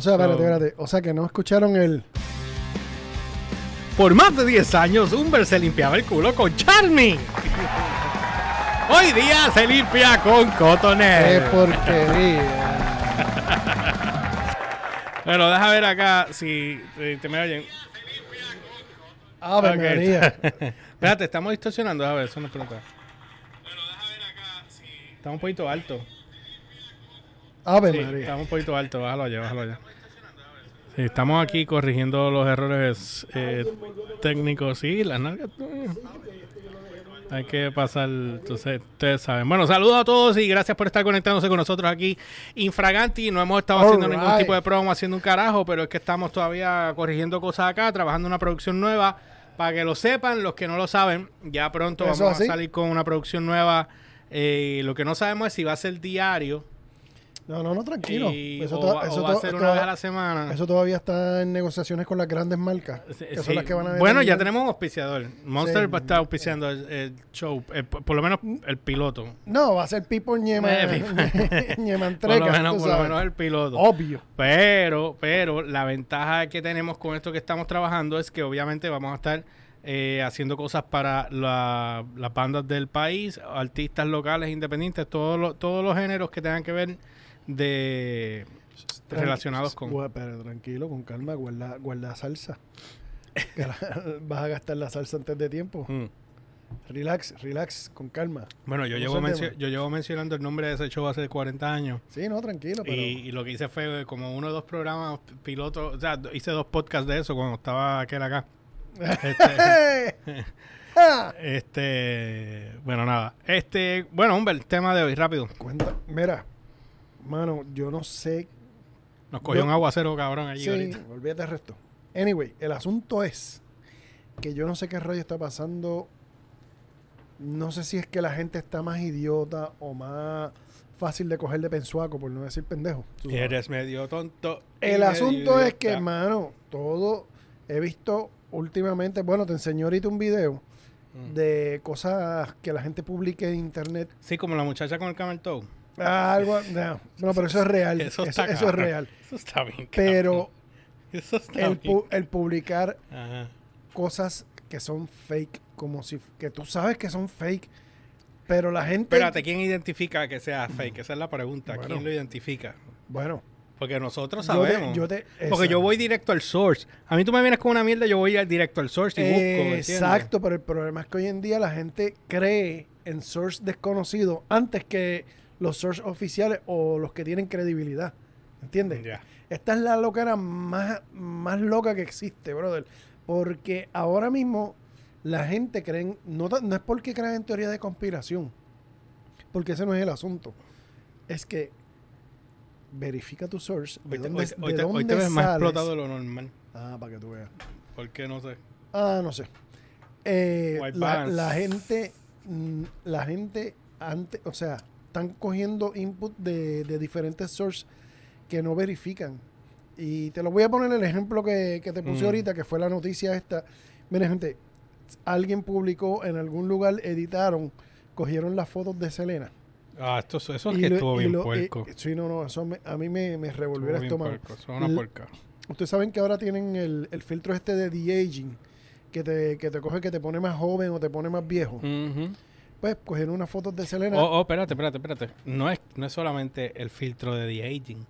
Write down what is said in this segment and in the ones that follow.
O sea, espérate, espérate. O sea, que no escucharon el. Por más de 10 años, Humber se limpiaba el culo con Charming. Hoy día se limpia con ¡Qué Cotoner. porquería! Bueno, deja ver acá si eh, te me oyen. ¡Ave Ok. María! Espérate, estamos distorsionando. A ver, eso nos pregunta. Bueno, deja ver acá si. Estamos un poquito alto. ¡Ave Sí, María! estamos un poquito alto. Bájalo allá, bájalo allá. Sí, estamos aquí corrigiendo los errores eh, técnicos. Sí, las nalgas. eh. Hay que pasar, entonces, ustedes saben. Bueno, saludos a todos y gracias por estar conectándose con nosotros aquí. Infraganti, no hemos estado haciendo ningún tipo de promo, haciendo un carajo, pero es que estamos todavía corrigiendo cosas acá, trabajando una producción nueva. Para que lo sepan, los que no lo saben, ya pronto vamos así. a salir con una producción nueva. Eh, lo que no sabemos es si va a ser diario No, no, no, tranquilo. y- Eso, o, va, eso o va a ser una vez a la semana. eso todavía está en negociaciones con las grandes marcas. Sí, que sí. son las que van a bueno, ya tenemos un auspiciador. Monster Sí. va a estar auspiciando el, el show, por, lo menos el piloto. No, va a ser Pipo Ñema, Eh, Ñemanteca, por lo menos, tú por lo sabes. menos el piloto. Obvio. Pero, pero la ventaja que tenemos con esto que estamos trabajando es que obviamente vamos a estar eh, haciendo cosas para la- las bandas del país, artistas locales, independientes, todos los, todos los géneros que tengan que ver de relacionados con... Pero tranquilo, con calma, guarda, guarda salsa. Vas a gastar la salsa antes de tiempo. Mm. Relax, relax, con calma. Bueno, yo ¿Cómo llevo, yo llevo mencionando el nombre de ese show hace 40 años. Sí, no, tranquilo, pero. Y, y lo que hice fue como uno o dos programas pilotos, o sea, hice dos podcasts de eso cuando estaba aquel acá. Este, Ah. este, bueno, nada. Este, bueno, hombre, el tema de hoy, rápido. Cuenta, mira, mano, yo no sé. Nos cogió Yo- un aguacero cabrón allí Sí, ahorita. olvídate del resto. Anyway, el asunto es que yo no sé qué rollo está pasando. No sé si es que la gente está más idiota o más fácil de coger de pensuaco, por no decir pendejo. sabes. Eres medio tonto. El asunto es que, hermano, todo he visto últimamente, bueno, te enseñé ahorita un video Mm. de cosas que la gente publica en internet. Sí, como la muchacha con el camel toe. Algo, no, no, pero eso es real. Eso Eso, está eso es cabrón. real. Eso está bien. Pero. Eso está el, bien. pu- el publicar Ajá. cosas que son fake, como si que tú sabes que son fake, pero la gente. Espérate, ¿quién identifica que sea fake? Esa es la pregunta. Bueno. ¿Quién lo identifica? Bueno, Porque nosotros yo te- sabemos. yo te- Porque yo voy directo al source. A mí tú me vienes con una mierda, yo voy directo al source y busco. Exacto, pero el problema es que hoy en día la gente cree en source desconocido antes que los source oficiales o los que tienen credibilidad. ¿Entiendes? Esta es la locura más, más loca que existe, brother. Porque ahora mismo la gente cree, no, no es porque crean en teoría de conspiración, porque ese no es el asunto. Es que verifica tu source, de Hoy te, dónde, hoy- de hoy te- hoy dónde te ves más sales. explotado de lo normal. Ah, para que tú veas. ¿Por qué no sé? Ah, no sé. Eh, la, la gente, mm, la gente antes, o sea, están cogiendo input de, de diferentes sources que no verifican. Y te lo voy a poner el ejemplo que, que te puse Mm. ahorita, que fue la noticia esta. Mira, gente, alguien publicó en algún lugar, editaron, cogieron las fotos de Selena. Ah, esto, eso es Y que lo- estuvo bien lo- puerco. eh, sí, no, no, eso me- a mí me, me revolvió el estómago. puerco, Eso es una puerca. Ustedes saben que ahora tienen el, el filtro este de de-aging, que te, que te coge, que te pone más joven o te pone más viejo. Ujú. Pues cogieron unas fotos de Selena. Oh, oh, espérate, espérate, espérate. No es, no es solamente el filtro de The Aging.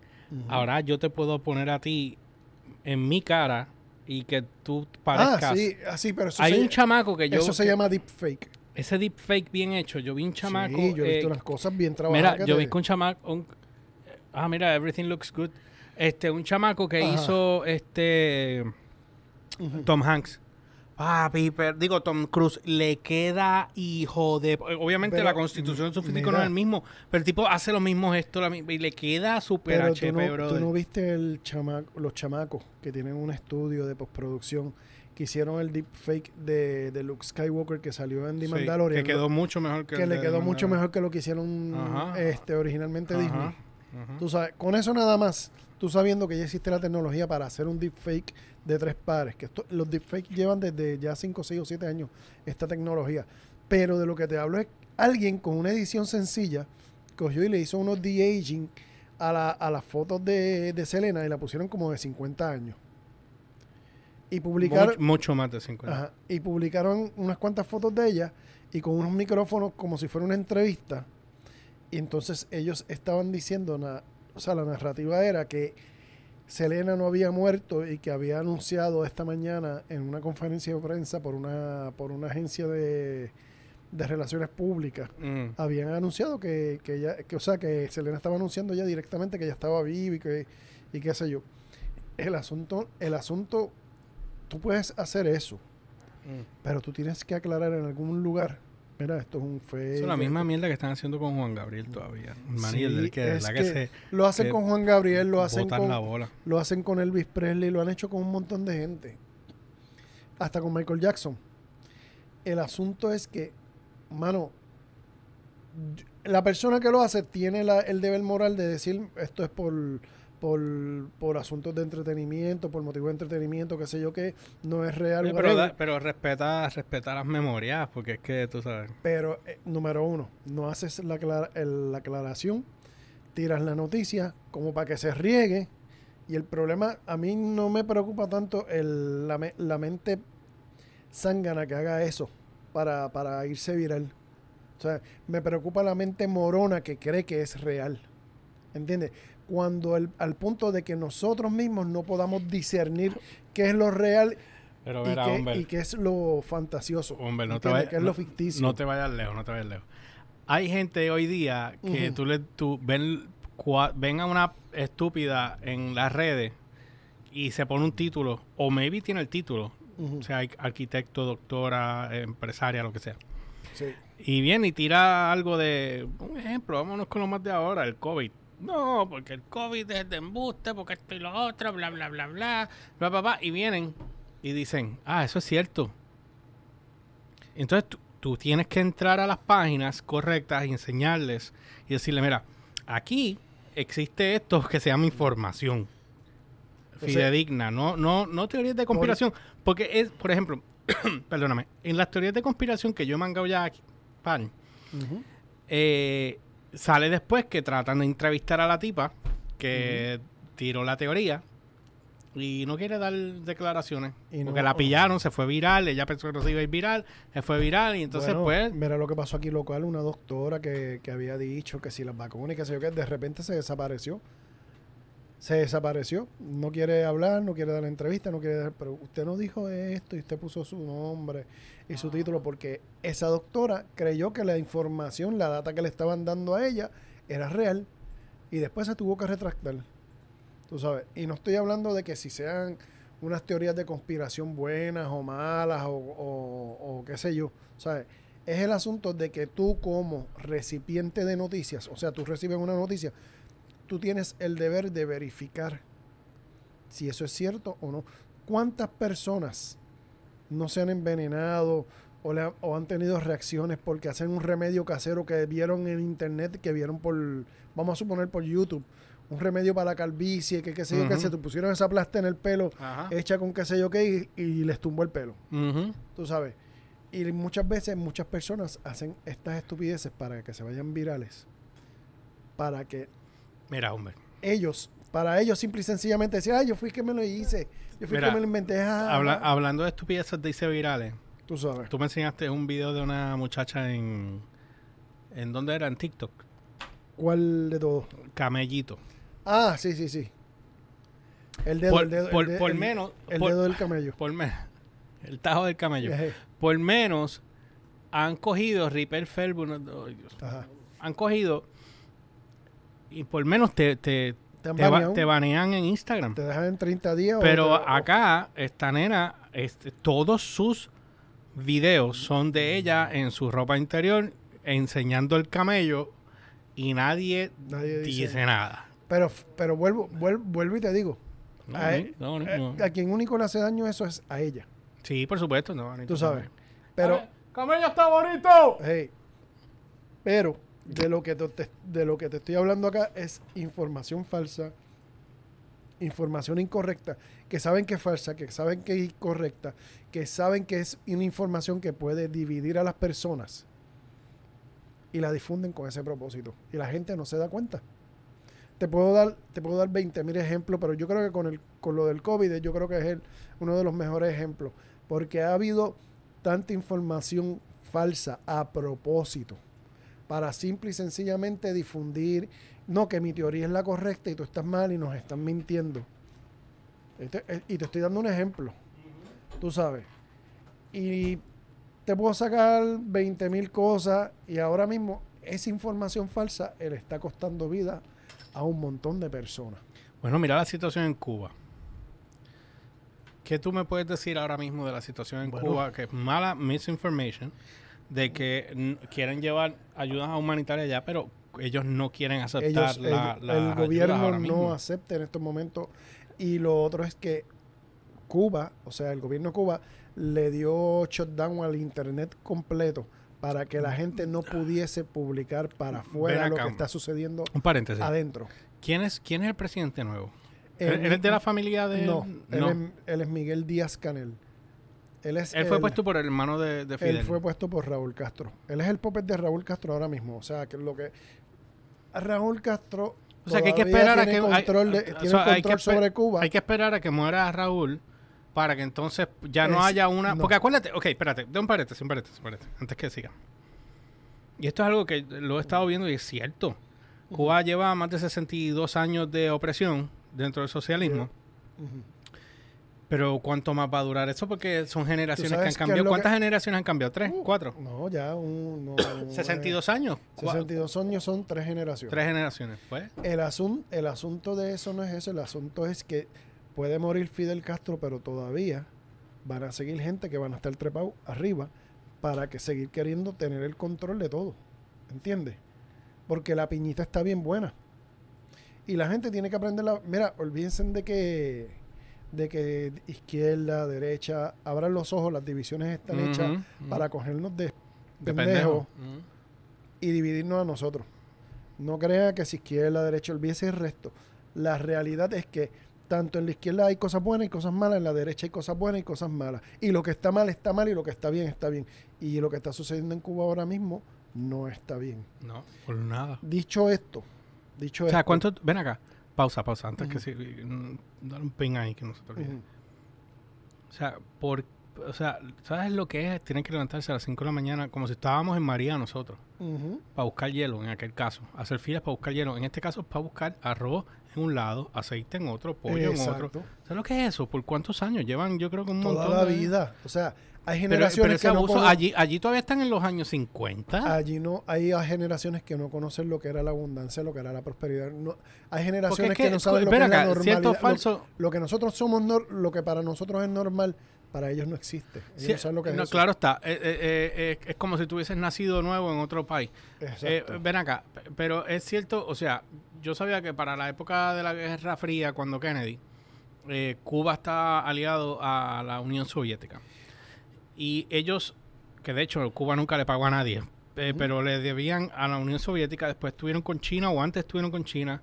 Ahora yo te puedo poner a ti en mi cara y que tú ah, parezcas. ah, sí, pero eso, Hay se, un chamaco que yo. eso se que- llama deepfake. Ese deepfake bien hecho. Yo vi un chamaco. sí, yo he visto eh, unas cosas bien trabajadas. Mira, yo te- vi que un chamaco. un- ah, mira, everything looks good. Este, un chamaco que Ajá. hizo este. Tom Hanks. Papi, pero- digo, Tom Cruise le queda hijo de. Obviamente Pero, la constitución de su físico no es el mismo, pero el tipo hace los mismos gestos la y le queda súper Pero tú HP, no, tú no viste el chamaco, los chamacos que tienen un estudio de postproducción que hicieron el deepfake de, de Luke Skywalker que salió en The Sí, Mandalorian. que quedó mucho mejor que, que el le quedó mucho mejor que lo que hicieron Ajá. este originalmente Disney. Ajá. Tú sabes, con eso nada más, tú sabiendo que ya existe la tecnología para hacer un deepfake de tres pares, que esto, los deepfakes llevan desde ya 5, 6 o 7 años esta tecnología. Pero de lo que te hablo es alguien con una edición sencilla cogió y le hizo unos de-aging a, la- a las fotos de, de Selena y la pusieron como de 50 años. Y publicaron, Mucho, mucho más de 50. Ajá. Y publicaron unas cuantas fotos de ella y con unos micrófonos como si fuera una entrevista. Y entonces ellos estaban diciendo, na- o sea, la narrativa era que Selena no había muerto y que había anunciado esta mañana en una conferencia de prensa por una, por una agencia de, de relaciones públicas. Mm. Habían anunciado que, que ella, que, o sea, que Selena estaba anunciando ya directamente que ella estaba viva y que, y qué sé yo. El asunto, el asunto, tú puedes hacer eso. Mm. Pero tú tienes que aclarar en algún lugar. Mira, esto es un fake. Es la misma mierda que están haciendo con Juan Gabriel todavía. Sí, del que, es que que se Lo hacen que con Juan Gabriel, lo hacen con, la bola. lo hacen con Elvis Presley, lo han hecho con un montón de gente. Hasta con Michael Jackson. El asunto es que, mano, la persona que lo hace tiene la- el deber moral de decir esto es por, por, por asuntos de entretenimiento, por motivos de entretenimiento, qué sé yo, que no es real. Pero, da- pero respeta, respeta las memorias, porque es que tú sabes. Pero, eh, número uno, no haces la, el- la aclaración, tiras la noticia como para que se riegue. Y el problema, a mí no me preocupa tanto el, la, la mente zángana que haga eso para, para irse viral. O sea, me preocupa la mente morona que cree que es real. ¿Entiendes? Cuando el- al punto de que nosotros mismos no podamos discernir qué es lo real Pero y qué, hombre, y qué es lo fantasioso. hombre, no te ¿Entiendes? vayas. ¿Qué es no- lo ficticio? No te vayas lejos, no te vayas lejos. Hay gente hoy día que Ujú. tú le tú ven, cua- ven a una estúpida en las redes y se pone un título, o maybe tiene el título, o sea, hay arquitecto, doctora, empresaria, lo que sea. Sí. Y viene y tira algo de, un ejemplo, vámonos con lo más de ahora, el COVID. No, porque el COVID es de embuste, porque esto y lo otro, bla, bla, bla, bla, bla, bla, bla. Y vienen y dicen, ah, eso es cierto. Entonces tú, tú tienes que entrar a las páginas correctas y enseñarles y decirle, mira, aquí existe esto que se llama información fidedigna, no, no, no teorías de conspiración. Porque es, por ejemplo, perdóname, en las teorías de conspiración que yo he mangado ya aquí, pan, eh, sale después que tratan de entrevistar a la tipa que tiró la teoría y no quiere dar declaraciones. Y porque no- la pillaron, se fue viral, ella pensó que no se iba a ir viral, se fue viral y entonces Bueno, pues... Mira lo que pasó aquí local, una doctora que, que había dicho que si las vacunas y que sé yo qué, de repente se desapareció. Se desapareció. No quiere hablar, no quiere dar entrevista, no quiere dar... Pero usted no dijo esto y usted puso su nombre y su título porque esa doctora creyó que la información, la data que le estaban dando a ella era real y después se tuvo que retractar. Tú sabes. Y no estoy hablando de que si sean unas teorías de conspiración buenas o malas o, o- o qué sé yo. ¿Sabes? Es el asunto de que tú como recipiente de noticias, o sea, tú recibes una noticia, tú tienes el deber de verificar si eso es cierto o no. ¿Cuántas personas no se han envenenado o, le han, o han tenido reacciones porque hacen un remedio casero que vieron en internet, que vieron por, vamos a suponer por YouTube, un remedio para la calvicie, que qué sé yo, que Ujú. se te pusieron esa plasta en el pelo Ajá. hecha con qué sé yo qué y, y les tumbó el pelo, tú sabes. Y muchas veces muchas personas hacen estas estupideces para que se vayan virales, para que Mira, hombre. ellos, para ellos simple y sencillamente decir, ah, yo fui que me lo hice, yo fui Mira, que me lo inventé, ah, Habla- ah". hablando de estupideces de virales, tú sabes. tú me enseñaste un video de una muchacha en... ¿En dónde era? En TikTok. ¿Cuál de todos? Camellito. Ah, sí, sí, sí. El dedo, Por, el dedo, por- el de- por el- menos... el por, dedo del camello. por me- el tajo del camello. Ejé. Por menos han cogido Ripper ay, Dios, Ajá. han cogido y por menos te, te, Te te, ba- te banean en Instagram. te dejan en 30 días. o Pero te- o- acá, esta nena, este, todos sus videos son de ella en su ropa interior enseñando el camello y nadie, Nadie dice, dice nada. Pero, pero vuelvo, vuelvo, vuelvo y te digo, No, a, ni- no, ni- eh, no. a quien único le hace daño eso es a ella. Sí, por supuesto. No, Tú sabes. Pero, ¡Camello está bonito! hey, pero de lo que te, de lo que te estoy hablando acá es información falsa, información incorrecta, que saben que es falsa, que saben que es incorrecta, que saben que es una información que puede dividir a las personas y la difunden con ese propósito. Y la gente no se da cuenta. te puedo dar, te puedo dar 20 mil ejemplos, pero yo creo que con el, con lo del COVID, yo creo que es el, uno de los mejores ejemplos. Porque ha habido tanta información falsa a propósito. Para simple y sencillamente difundir, no, que mi teoría es la correcta y tú estás mal y nos están mintiendo. Este- eh, y te estoy dando un ejemplo. Tú sabes. Y te puedo sacar 20 mil cosas y ahora mismo esa información falsa le está costando vida a un montón de personas. Bueno, mira la situación en Cuba. ¿Qué tú me puedes decir ahora mismo de la situación en Bueno. Cuba? Que es mala misinformation, de que quieren llevar ayudas humanitarias allá, pero ellos no quieren aceptar Ellos, la, el, la el gobierno no mismo. acepta en estos momentos. Y lo otro es que Cuba, o sea, el gobierno de Cuba le dio shutdown al internet completo para que la gente no pudiese publicar para afuera lo que está sucediendo Un paréntesis. adentro. ¿Quién es, ¿Quién es el presidente nuevo? El- ¿Él, él es de la familia de...? No, Él, es, él es Miguel Díaz Canel. Él, es Él fue el- puesto por el hermano de, de Fidel. Él fue puesto por Raúl Castro. Él es el puppet de Raúl Castro ahora mismo. O sea, que lo que Raúl Castro O sea, que hay que esperar a que... hay- control, de- o tiene sea, hay control que sobre Cuba. Hay que esperar a que muera Raúl para que entonces ya no Es- haya una... no. Porque acuérdate... Ok, espérate. De un paréntesis, un paréntesis, un paréntesis, antes que siga. Y esto es algo que lo he estado viendo y es cierto. Cuba lleva más de 62 años de opresión dentro del socialismo. Ujú. Pero ¿cuánto más va a durar eso? Porque son generaciones que han cambiado. ¿Cuántas que- generaciones han cambiado? ¿Tres? Uh, ¿Cuatro? No, ya un... no, un- 62 años. eh, Cua- 62 años son tres generaciones. Tres generaciones. Pues, El, asun- el asunto de eso no es eso. El asunto es que puede morir Fidel Castro, pero todavía van a seguir gente que van a estar trepados arriba para que seguir queriendo tener el control de todo. ¿Entiendes? Porque la piñita está bien buena. Y la gente tiene que aprender la... Mira, olvídense de que de que izquierda, derecha, abran los ojos, las divisiones están hechas para cogernos de De pendejos pendejo. Y dividirnos a nosotros. No crea que si izquierda, derecha, olvídese el resto. La realidad es que tanto en la izquierda hay cosas buenas y cosas malas, en la derecha hay cosas buenas y cosas malas. Y lo que está mal está mal y lo que está bien está bien. Y lo que está sucediendo en Cuba ahora mismo no está bien. No, por nada. Dicho esto, dicho O sea, esto, ¿cuánto? Ven acá. Pausa, pausa. Antes que sí. mm, Dale un ping ahí que no se te olvide. O sea, por, o sea, ¿sabes lo que es? Tienen que levantarse a las 5 de la mañana como si estábamos en María nosotros. Ujú. Para buscar hielo en aquel caso. Hacer filas para buscar hielo. En este caso, para buscar arroz en un lado, aceite en otro, pollo en otro. Exacto. ¿Sabes lo que es eso? ¿Por cuántos años? Llevan, yo creo que un Toda montón la de- vida. O sea, hay Pero, generaciones pero ese que no abuso, cono- allí, allí todavía están en los años 50. Allí no hay generaciones que no conocen lo que era la abundancia, lo que era la prosperidad. No, hay generaciones es que, que, no saben lo que es la acá, normalidad. cierto o lo- falso- Lo, que nosotros somos, lo que para nosotros es normal, para ellos no existe. Ellos Sí, no saben lo que no, es eso. claro está. Eh, eh, eh, es como si tú hubieses nacido nuevo en otro país. Ven acá, pero es cierto, o sea, yo sabía que para la época de la Guerra Fría, cuando Kennedy, eh, Cuba está aliado a la Unión Soviética. Y ellos, que de hecho Cuba nunca le pagó a nadie, pero le debían a la Unión Soviética, después estuvieron con China o antes estuvieron con China.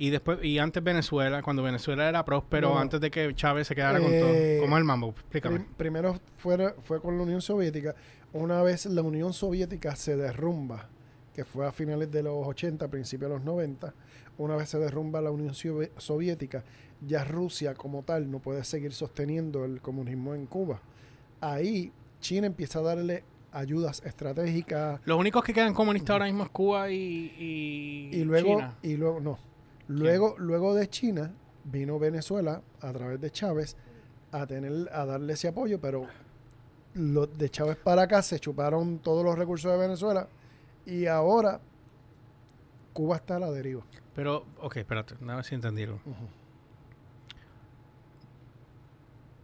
Y después, y antes Venezuela, cuando Venezuela era próspero, No. antes de que Chávez se quedara con Eh, todo. ¿Cómo es el mambo? Explícame. Prim- primero fue, fue con la Unión Soviética. Una vez la Unión Soviética se derrumba, que fue a finales de los 80, principios de los 90, una vez se derrumba la Unión Sovi- Soviética, ya Rusia como tal no puede seguir sosteniendo el comunismo en Cuba. Ahí China empieza a darle ayudas estratégicas Los únicos que quedan comunistas ahora mismo es Cuba y, y, y luego China. y luego no. Luego luego de China vino Venezuela a través de Chávez a tener a darle ese apoyo, pero los de Chávez para acá se chuparon todos los recursos de Venezuela y ahora Cuba está a la deriva. Pero, ok, espérate, a ver si entendieron.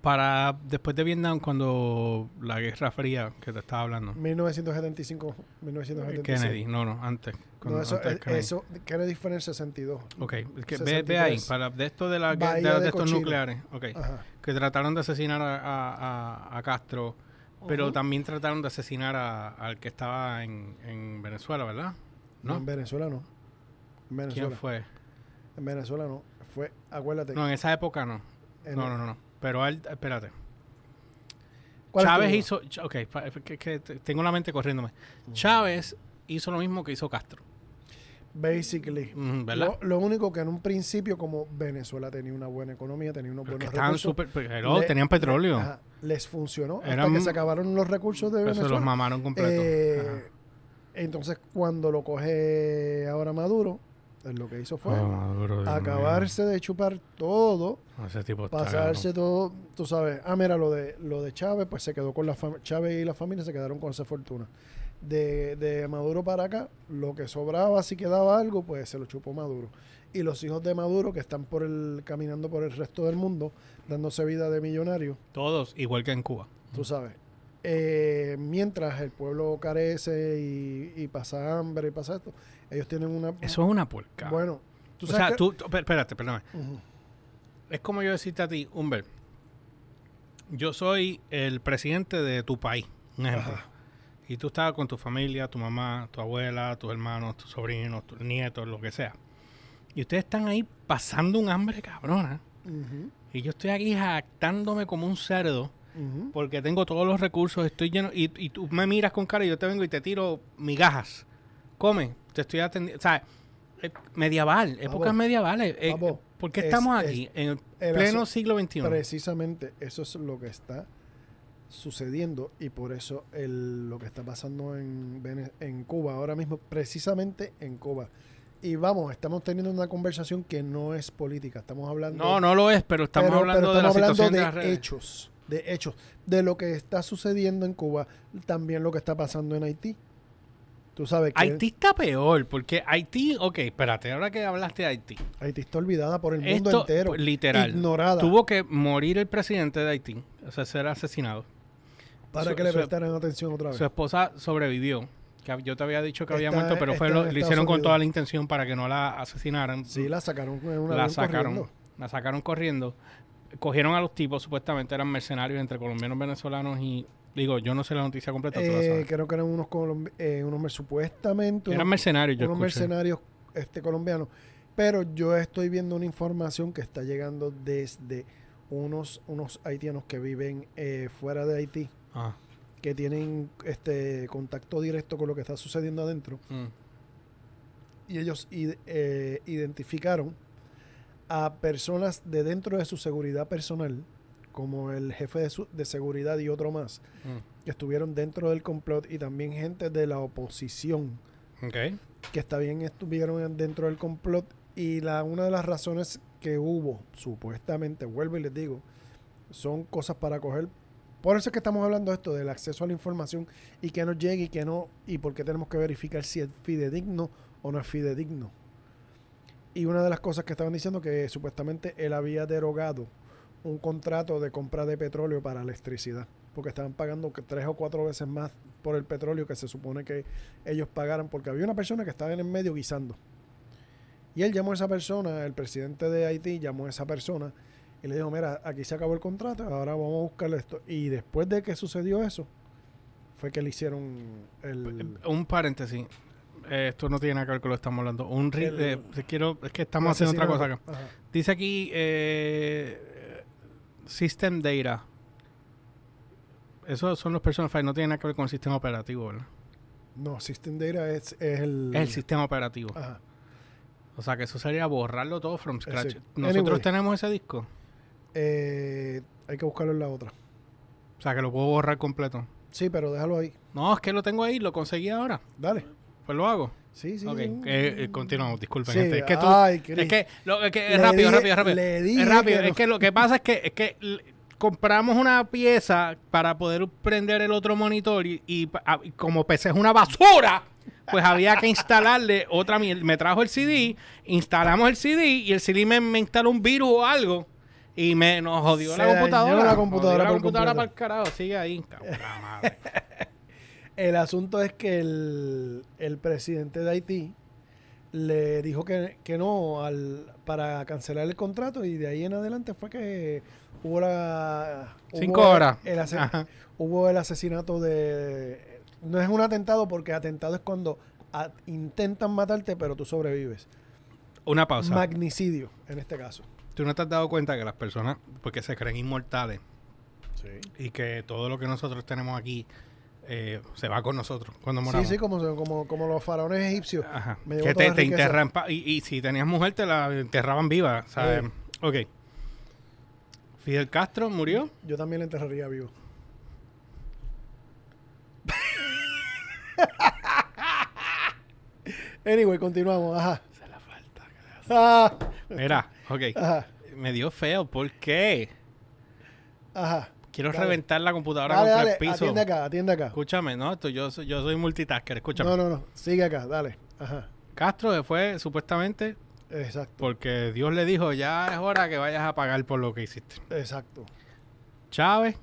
Para después de Vietnam, cuando la Guerra Fría que te estaba hablando, 1975, 1976. Kennedy, no, no, antes. cuando- No, eso, antes Kennedy. eso, Kennedy fue en el 62. Ok, que ve, ve ahí, 63. para de esto de, la, de, de de estos nucleares, ok, Ajá. que trataron de asesinar a, a- Castro, pero también trataron de asesinar a- al que estaba en, en Venezuela, ¿verdad? ¿No? En Venezuela no. En Venezuela. ¿Quién fue? En Venezuela no. Fue, acuérdate. No, en esa época no. No, el- no, no, no. Pero él, espérate. ¿Cuál es tu Chávez hizo, ok, que, que te- tengo la mente corriéndome. Chávez hizo lo mismo que hizo Castro. Basically. Mm, ¿Verdad? Lo, lo único que en un principio, como Venezuela tenía una buena economía, tenía unos buenos estaban recursos, súper... pero, le- tenían petróleo. ajá, les funcionó hasta Eran- que se acabaron los recursos de pero se los Venezuela. mamaron completo. Eh, entonces, cuando lo coge ahora Maduro, pues lo que hizo fue Oh, Maduro, Dios acabarse de chupar todo, mío. Ese tipo está pasarse todo, tú sabes. Ah, mira, lo de lo de Chávez, pues se quedó con la familia, Chávez y la familia se quedaron con esa fortuna. De, de Maduro para acá, lo que sobraba, si quedaba algo, pues se lo chupó Maduro. Y los hijos de Maduro que están por el caminando por el resto del mundo, dándose vida de millonarios, Todos, igual que en Cuba. tú sabes. Eh, mientras el pueblo carece y, y pasa hambre y pasa esto, ellos tienen una... Eso es una puerca. Bueno, tú o sabes sea, que- tú, tú- espé- espérate, perdóname. Es como yo decirte a ti, Humbert, yo soy el presidente de tu país, un ejemplo. Ajá. Y tú estás con tu familia, tu mamá, tu abuela, tus hermanos, tus sobrinos, tus nietos, lo que sea. Y ustedes están ahí pasando un hambre cabrona. Y yo estoy aquí jactándome como un cerdo porque tengo todos los recursos, estoy lleno. Y, y tú me miras con cara y yo te vengo y te tiro migajas. Come, te estoy atendiendo. O sea, es medieval, épocas medievales. Eh, ¿Por qué es- estamos es- aquí? En el el pleno asu- siglo XXI. Precisamente eso es lo que está sucediendo y por eso el- lo que está pasando en, Vene- en Cuba ahora mismo, precisamente en Cuba. Y vamos, estamos teniendo una conversación que no es política, estamos hablando... No, no lo es, pero estamos pero- hablando pero de la estamos hablando situación de, de las redes. hechos, de hechos, de lo que está sucediendo en Cuba, también lo que está pasando en Haití. Tú sabes que Haití está peor, porque Haití, ok, espérate, ahora que hablaste de Haití, Haití está olvidada por el mundo esto, entero, pues, literal, ignorada, tuvo que morir el presidente de Haití, o sea, ser asesinado. para su- que le su- prestaran atención otra vez. Su esposa sobrevivió, que yo te había dicho que había muerto, pero fue lo, le hicieron con toda la intención para que no la asesinaran. Sí, la sacaron en una la sacaron, corriendo. la sacaron corriendo. Cogieron a los tipos, supuestamente eran mercenarios entre colombianos venezolanos y digo, yo no sé la noticia completa, tú la Eh, sabes. creo que eran unos, eh, unos supuestamente Eran unos, mercenarios, yo unos escuché. mercenarios este, colombianos. Pero yo estoy viendo una información que está llegando desde unos, unos haitianos que viven eh, fuera de Haití, Ah, que tienen este contacto directo con lo que está sucediendo adentro. mm. Y ellos id- eh, identificaron a personas de dentro de su seguridad personal, como el jefe de, su- de seguridad y otro más, Mm. que estuvieron dentro del complot y también gente de la oposición Ok. que también estuvieron dentro del complot y la una de las razones que hubo supuestamente vuelvo y les digo son cosas para coger por eso es que estamos hablando de esto del acceso a la información y que nos llegue y que no y por qué tenemos que verificar si es fidedigno o no es fidedigno y una de las cosas que estaban diciendo que supuestamente él había derogado un contrato de compra de petróleo para electricidad porque estaban pagando tres o cuatro veces más por el petróleo que se supone que ellos pagaran porque había una persona que estaba en el medio guisando. Y él llamó a esa persona, el presidente de Haití llamó a esa persona y le dijo, mira, aquí se acabó el contrato, ahora vamos a buscarle esto. Y después de que sucedió eso, fue que le hicieron el... Un paréntesis. Eh, esto no tiene nada que ver con lo que estamos hablando. Un El- eh, quiero, es que estamos haciendo otra cosa acá. Ajá. Dice aquí eh, System Data. Esos son los personal files, no tiene nada que ver con el sistema operativo, ¿verdad? No, System Data es, es el... Es el sistema operativo. Ajá. O sea, que eso sería borrarlo todo from scratch. sí. Nosotros Anyway. tenemos ese disco. Eh, hay que buscarlo en la otra. O sea, que lo puedo borrar completo. Sí, pero déjalo ahí. No, es que lo tengo ahí, lo conseguí ahora. Dale. Pues lo hago. Sí, sí. ok, sí. eh, eh, continuamos, disculpen, Sí, gente. Es que tú, ay, es que, lo, es que es rápido, dije- rápido, rápido. es rápido. que es que lo que pasa es que, es que compramos una pieza para poder prender el otro monitor y, ah, y como PC es una basura, pues había que instalarle otra. Me trajo el CD, instalamos el CD y el CD me, me instaló un virus o algo. Y me nos jodió Se la computadora. la computadora Jodió la computadora para el carajo. Sigue ahí. cabrón, madre. El asunto es que el, el presidente de Haití le dijo que, que no al, para cancelar el contrato y de ahí en adelante fue que hubo la... Cinco horas. El, Ajá. hubo el asesinato de... No es un atentado porque atentado es cuando a- intentan matarte pero tú sobrevives. Una pausa. Magnicidio en este caso. ¿Tú no te has dado cuenta que las personas, porque se creen inmortales Sí. y que todo lo que nosotros tenemos aquí eh, se va con nosotros cuando Sí, moramos. sí, como, se- como, como los faraones egipcios. Ajá. Me Que te, la te enterran y, y si tenías mujer te la enterraban viva, ¿sabes? Sí. Ok. Fidel Castro murió. Yo también le enterraría vivo. anyway, continuamos. Ajá. Se la falta. Ah, Mira, ok. Ajá. Me dio feo. ¿Por qué? Ajá. Quiero Dale. reventar la computadora Dale, contra dale. el piso. Atiende acá, atiende acá. Escúchame, no, esto, yo, soy- yo soy multitasker, escúchame. No, no, no. Sigue acá, dale. Ajá. Castro se fue supuestamente Exacto. porque Dios le dijo, ya es hora que vayas a pagar por lo que hiciste. Exacto. Chávez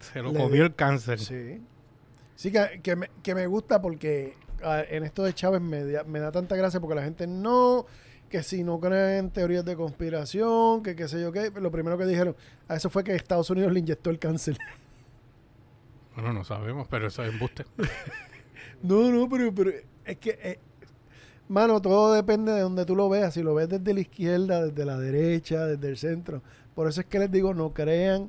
se lo Le comió el cáncer. Sí. Sí, que, que, me, que me gusta porque ah, en esto de Chávez me, me da tanta gracia porque la gente no, que si no creen en teorías de conspiración, que qué sé yo qué, lo primero que dijeron, a eso fue que Estados Unidos le inyectó el cáncer. Bueno, no sabemos, pero eso es embuste. No, no, pero, pero es que, eh, mano, todo depende de donde tú lo veas. Si lo ves desde la izquierda, desde la derecha, desde el centro. Por eso es que les digo, no crean,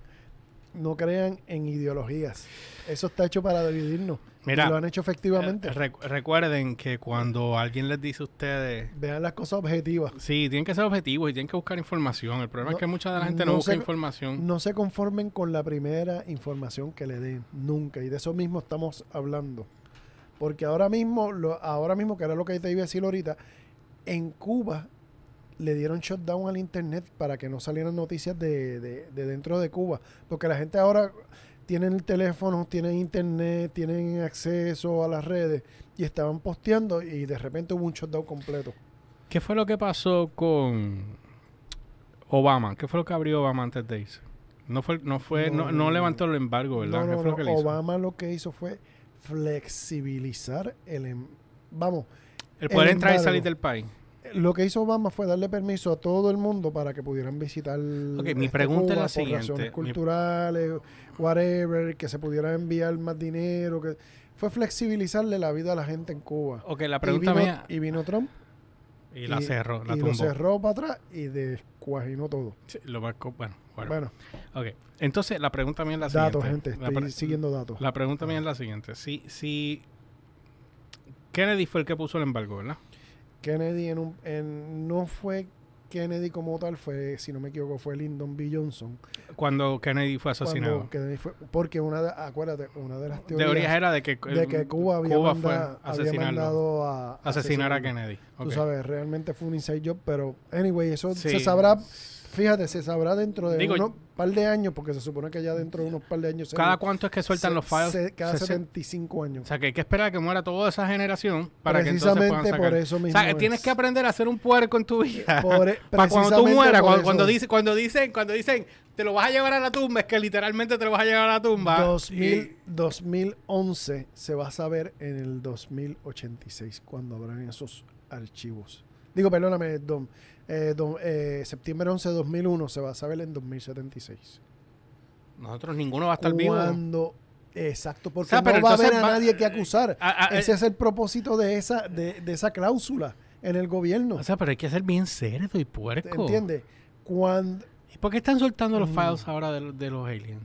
no crean en ideologías. Eso está hecho para dividirnos. Mira, y lo han hecho efectivamente. Eh, recu- recuerden que cuando alguien les dice a ustedes, Vean las cosas objetivas. sí, tienen que ser objetivos y tienen que buscar información. El problema No- es que mucha de la gente no, no busca información. No se conformen con la primera información que le den, nunca. Y de eso mismo estamos hablando. Porque ahora mismo, lo, ahora mismo, que era lo que te iba a decir ahorita, en Cuba le dieron shutdown al internet para que no salieran noticias de, de- de dentro de Cuba. Porque la gente ahora tienen el teléfono, tienen internet, tienen acceso a las redes y estaban posteando y de repente hubo un shutdown completo. ¿Qué fue lo que pasó con Obama? ¿Qué fue lo que abrió Obama antes de irse? No fue, no fue, no, No, levantó el embargo, ¿verdad? No, ¿Qué no, fue lo que? Obama lo que hizo fue flexibilizar el... em- Vamos, El poder el entrar y salir del país. Lo que hizo Obama fue darle permiso a todo el mundo para que pudieran visitar Ok, mi este, pregunta es la por siguiente. razones Mi- culturales, whatever, que se pudiera enviar más dinero, que fue flexibilizarle la vida a la gente en Cuba. Ok, la y, pregunta vino, mía... y vino Trump Y la cerró, la y tumbó. lo cerró para atrás y descuajinó todo. Sí, lo marcó, bueno, bueno. Bueno, Ok, entonces la pregunta mía es la datos, siguiente. gente, La estoy siguiendo datos. La pregunta mía es la siguiente. Si, si Kennedy fue el que puso el embargo, ¿verdad? Kennedy en un, en- no fue Kennedy como tal, fue, si no me equivoco, fue Lyndon B. Johnson. Cuando Kennedy fue asesinado. Cuando Kennedy fue, porque una de, acuérdate, una de las teorías, Teorías era de que, de que Cuba había, Cuba manda- fue había asesinarlo. mandado a asesinar a. Kennedy. Tú Ok. sabes, realmente fue un inside job, pero anyway, eso Sí. se sabrá, fíjate, se sabrá dentro de Digo, unos par de años, porque se supone que ya dentro de unos par de años se- ¿Cada cuánto es que sueltan se- los files? se- cada Se- 75 O años. sea, que hay que esperar a que muera toda esa generación para que entonces puedan sacar. por eso o mismo. sea, tienes es. que aprender a hacer un puerco en tu vida. Por e- para cuando tú mueras, cuando, cuando, dice, cuando dicen, cuando dicen, te lo vas a llevar a la tumba, es que literalmente te lo vas a llevar a la tumba. 2000, 2011 se va a saber en el 2086 cuando abran esos archivos. Digo, perdóname, don, eh, don- eh, septiembre 11 de 2001 se va a saber en 2076. Y nosotros ninguno va a estar vivo. Cuando, exacto, porque O sea, pero no va a haber a va- nadie que acusar. a- a- Ese es el propósito de esa, de, de esa cláusula en el gobierno. O sea, pero hay que ser bien cerdo y puerco. ¿Entiendes? Cuando, ¿Y por qué están soltando los Mm. files ahora de, de los aliens?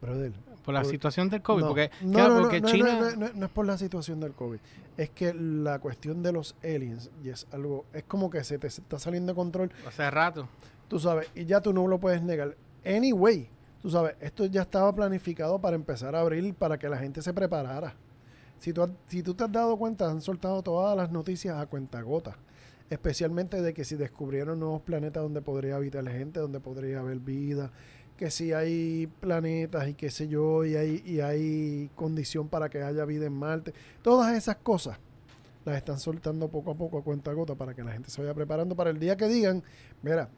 brother, Por la Por- situación del COVID. No, porque no, claro, no, no, porque no, China. no, no, no, no es por la situación del COVID. Es que la cuestión de los aliens, y es algo, es como que se te está saliendo de control, Hace rato. tú sabes, y ya tú no lo puedes negar. Anyway, tú sabes, esto ya estaba planificado para empezar a abrir, para que la gente se preparara. Si tú, si tú te has dado cuenta, han soltado todas las noticias a cuentagota. Especialmente de que si descubrieron nuevos planetas donde podría habitar gente, donde podría haber vida, que si hay planetas y qué sé yo, y hay, y hay condición para que haya vida en Marte. Todas esas cosas las están soltando poco a poco a cuentagota para que la gente se vaya preparando para el día que digan, mira,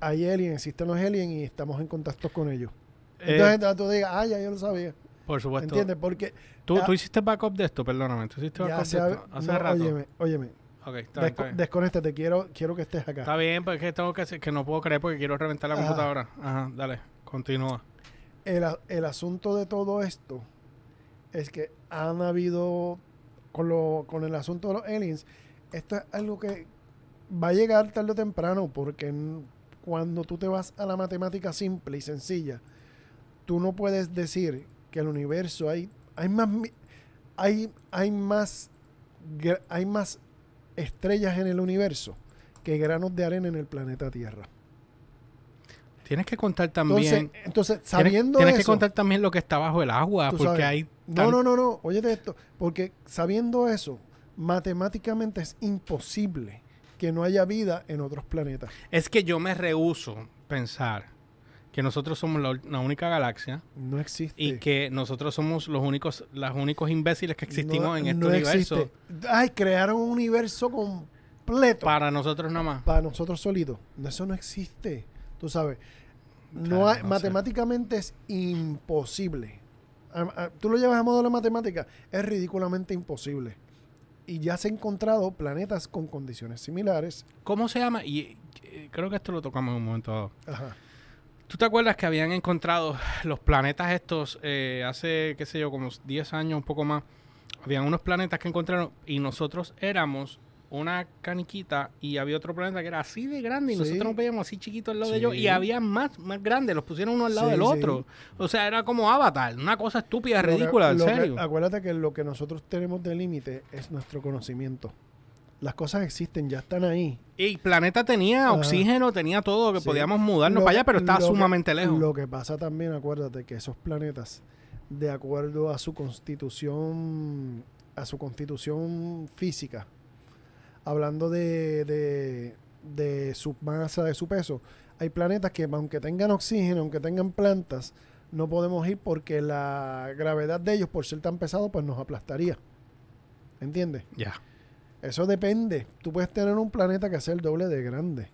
hay aliens, existen los aliens y estamos en contacto con ellos. Eh, Entonces tú digas, ah, ya yo lo sabía. por supuesto. ¿Entiendes? Porque ¿Tú, ya- tú hiciste backup de esto, perdóname. ¿Tú hiciste backup de esto? Hace no, rato. Óyeme, óyeme. Ok, está, bien, está Desco- bien. desconéctate, quiero, quiero que estés acá. Está bien, porque es que tengo que hacer, que no puedo creer porque quiero reventar la Ajá. computadora. Ajá, dale, continúa. El, a- el asunto de todo esto es que han habido, con, lo, con el asunto de los aliens, esto es algo que va a llegar tarde o temprano, porque cuando tú te vas a la matemática simple y sencilla, tú no puedes decir que que el universo hay, hay más mi- hay, hay más gra- hay más estrellas en el universo que granos de arena en el planeta Tierra. Tienes que contar también. entonces tienes sabiendo tienes que eso, contar también lo que está bajo el agua, porque sabes. hay. no, tan- no, no, no, óyete esto, porque sabiendo eso, matemáticamente es imposible que no haya vida en otros planetas. Es que yo me rehuso pensar que nosotros somos la, la única galaxia No existe. y que nosotros somos los únicos, los únicos imbéciles que existimos No- en este no universo. Ay, crearon un universo completo Para nosotros nada más. para nosotros solitos. Eso no existe. Tú sabes. No Claro, hay, no sé. matemáticamente es imposible. A- a- tú lo llevas a modo de matemática, es ridículamente imposible. Y ya se han encontrado planetas con condiciones similares. ¿Cómo se llama? Y eh, creo que esto lo tocamos en un momento dado. Ajá. ¿Tú te acuerdas que habían encontrado los planetas estos eh, hace, qué sé yo, como 10 años, un poco más? Habían unos planetas que encontraron y nosotros éramos una caniquita y había otro planeta que era así de grande y Sí. nosotros nos veíamos así chiquitos al lado de ellos y había más, más grandes, los pusieron uno al lado Sí, del otro. O sea, era como Avatar, una cosa estúpida, Lo que- ridícula, en que- serio. acuérdate que lo que nosotros tenemos de límite es nuestro conocimiento. Las cosas existen, ya están ahí. Y el planeta tenía Ajá. oxígeno, tenía todo, que Sí. podíamos mudarnos Lo para allá, pero estaba que- sumamente lejos. Lo que pasa también, acuérdate que esos planetas, de acuerdo a su constitución, a su constitución física, hablando de, de, de su masa, de su peso, hay planetas que aunque tengan oxígeno, aunque tengan plantas, no podemos ir porque la gravedad de ellos, por ser tan pesado, pues nos aplastaría. ¿Entiendes? Ya. Eso depende. Tú puedes tener un planeta que sea el doble de grande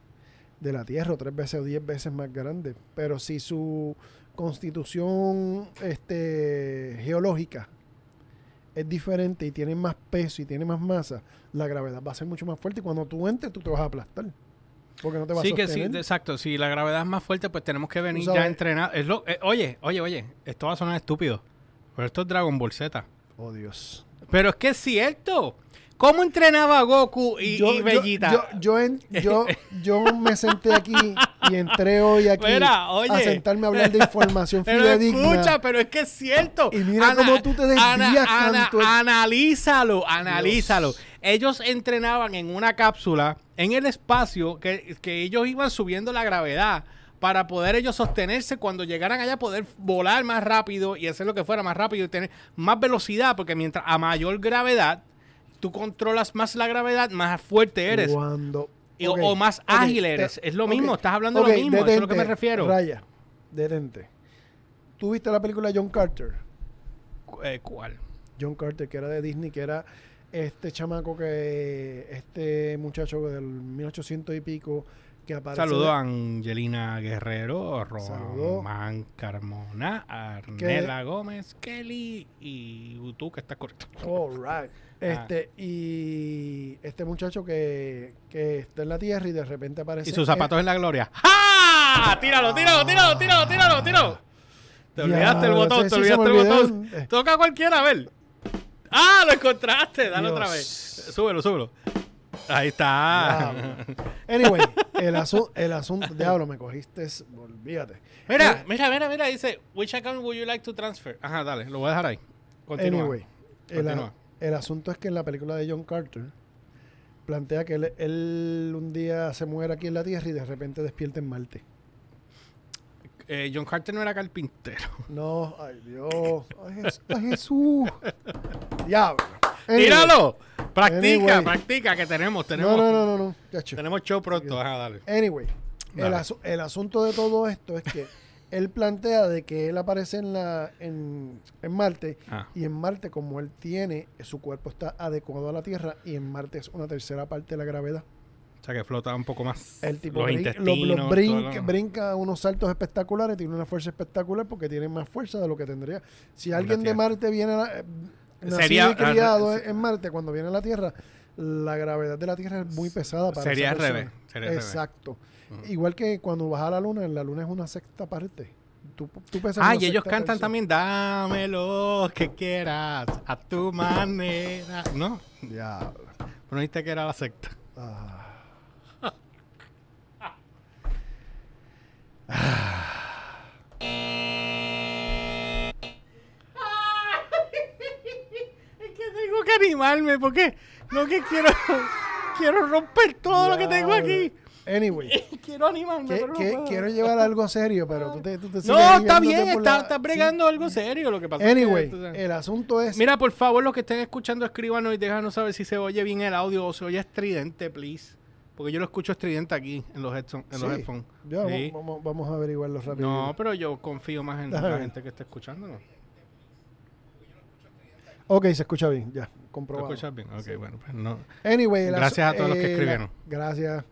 de la Tierra, o tres veces o diez veces más grande. Pero si su constitución este, geológica es diferente y tiene más peso y tiene más masa, la gravedad va a ser mucho más fuerte y cuando tú entres tú te vas a aplastar. Porque no te va Sí, a que sí, exacto. Si la gravedad es más fuerte, pues tenemos que venir ya entrenados. Eh, oye, oye, oye, esto va a sonar estúpido, pero esto es Dragon Ball Z. Oh, Dios. Pero es que es cierto. ¿Cómo entrenaba Goku y? Yo, yo, en- yo, yo me senté aquí y entré hoy aquí Mira, oye. a sentarme a hablar de información pero fidedigna. escucha, pero es que es cierto. Y mira cómo tú te desvías tanto. analízalo, analízalo. Ellos entrenaban en una cápsula en el espacio que, que ellos iban subiendo la gravedad para poder ellos sostenerse cuando llegaran allá, poder volar más rápido y hacer lo que fuera más rápido y tener más velocidad, porque mientras a mayor gravedad, tú controlas más la gravedad, más fuerte eres. Cuando, Y- o- más ágil te- eres. Es lo mismo, estás hablando ok, lo mismo, eso es lo que me detente, refiero. Raya, detente. ¿Tú viste la película John Carter? Eh, ¿Cuál? John Carter, que era de Disney, que era este chamaco que, este muchacho del 1800 y pico, que aparece... Saludo a Angelina Guerrero. Román Carmona, Arnela Gómez, Kelly y tú que estás correcto. All right. Este, y este muchacho que, que está en la tierra y de repente aparece... Y sus zapatos en la gloria. ¡Ja! Tíralo, tíralo, tíralo, tíralo, tíralo, tíralo. Te olvidaste el botón, te olvidaste el botón. Eh. Toca a cualquiera, a ver. ¡Ah! Lo encontraste. Dale otra vez. Súbelo, súbelo. Ahí está. Anyway, el, asu- el asunto... Diablo, me cogiste... Olvídate. Mira, Eh, mira, mira, mira. Dice, which account would you like to transfer? Ajá, dale, lo voy a dejar ahí. Continúa. Anyway, Continúa. El asunto es que en la película de John Carter plantea que él, él un día se muere aquí en la Tierra y de repente despierta en Marte. Eh, John Carter no era carpintero. No, ay Dios, ay, Jes- ay, Jesús. Diablo. Anyway, ¡Tíralo! Practica, Anyway. practica, que tenemos, tenemos, No, no, no, no, no. tenemos show pronto. Ajá, dale. Anyway, el, Dale. asu- el asunto de todo esto es que él plantea de que él aparece en la en, en Marte Ah. y en Marte como él tiene su cuerpo está adecuado a la Tierra y en Marte es una tercera parte de la gravedad. O sea, que flota un poco más. El tipo los brin- lo- intestinos. lo todo brinca, lo- brinca unos saltos espectaculares, tiene una fuerza espectacular porque tiene más fuerza de lo que tendría. Si alguien de. Marte viene a la, eh, nacido Sería- y criado en- en Marte, cuando viene a la Tierra, la gravedad de la Tierra es muy pesada para Sería al revés, sería al revés. -huh. Igual que cuando vas a la luna, la luna es una sexta parte. Tú, tú ah, y ellos cantan versión. también, dame lo que quieras, a tu manera. ¿No? Ya. Pero viste que era la secta. Ah. Es que tengo que animarme porque no que quiero quiero romper todo ya. lo que tengo aquí. Anyway, quiero animarme, que- pero no que- puedo. quiero llevar algo serio, pero tú te, tú te No, está bien, está, la- sí. bregando algo serio. Lo que pasa que, Anyway, el asunto es. Mira, por favor, los que estén escuchando, escríbanos y déjanos saber si se oye bien el audio o se oye estridente, please. Porque yo lo escucho estridente aquí en los headphones. En los Sí. headphones. Ya, Sí. vamos, vamos a averiguarlo rápido. No, pero yo confío más en la gente que está escuchando. ¿no? Ok, se escucha bien, ya, ¿Lo comprobado. escuchas bien? Ok, bueno, pues no. Anyway, Gracias a todos los que eh, escribieron. la- gracias.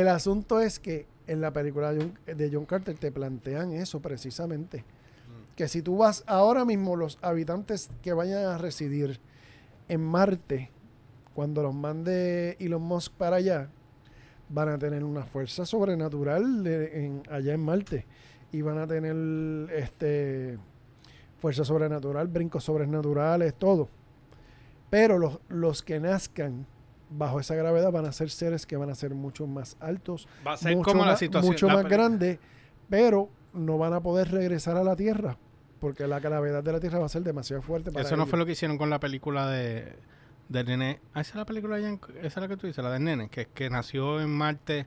El asunto es que en la película de John, de John Carter te plantean eso precisamente. Mm. Que si tú vas ahora mismo, los habitantes que vayan a residir en Marte, cuando los mande Elon Musk para allá, van a tener una fuerza sobrenatural de- en- allá en Marte. Y van a tener este fuerza sobrenatural, brincos sobrenaturales, todo. Pero los, los que nazcan bajo esa gravedad van a ser seres que van a ser mucho más altos, Va a ser mucho, como la más, situación. mucho la más grandes, pero no van a poder regresar a la Tierra porque la gravedad de la Tierra va a ser demasiado fuerte para Eso no fue lo que hicieron con la película de del nene. Ah, esa es la película, en- esa es la que tú dices, la del nene, que, que nació en Marte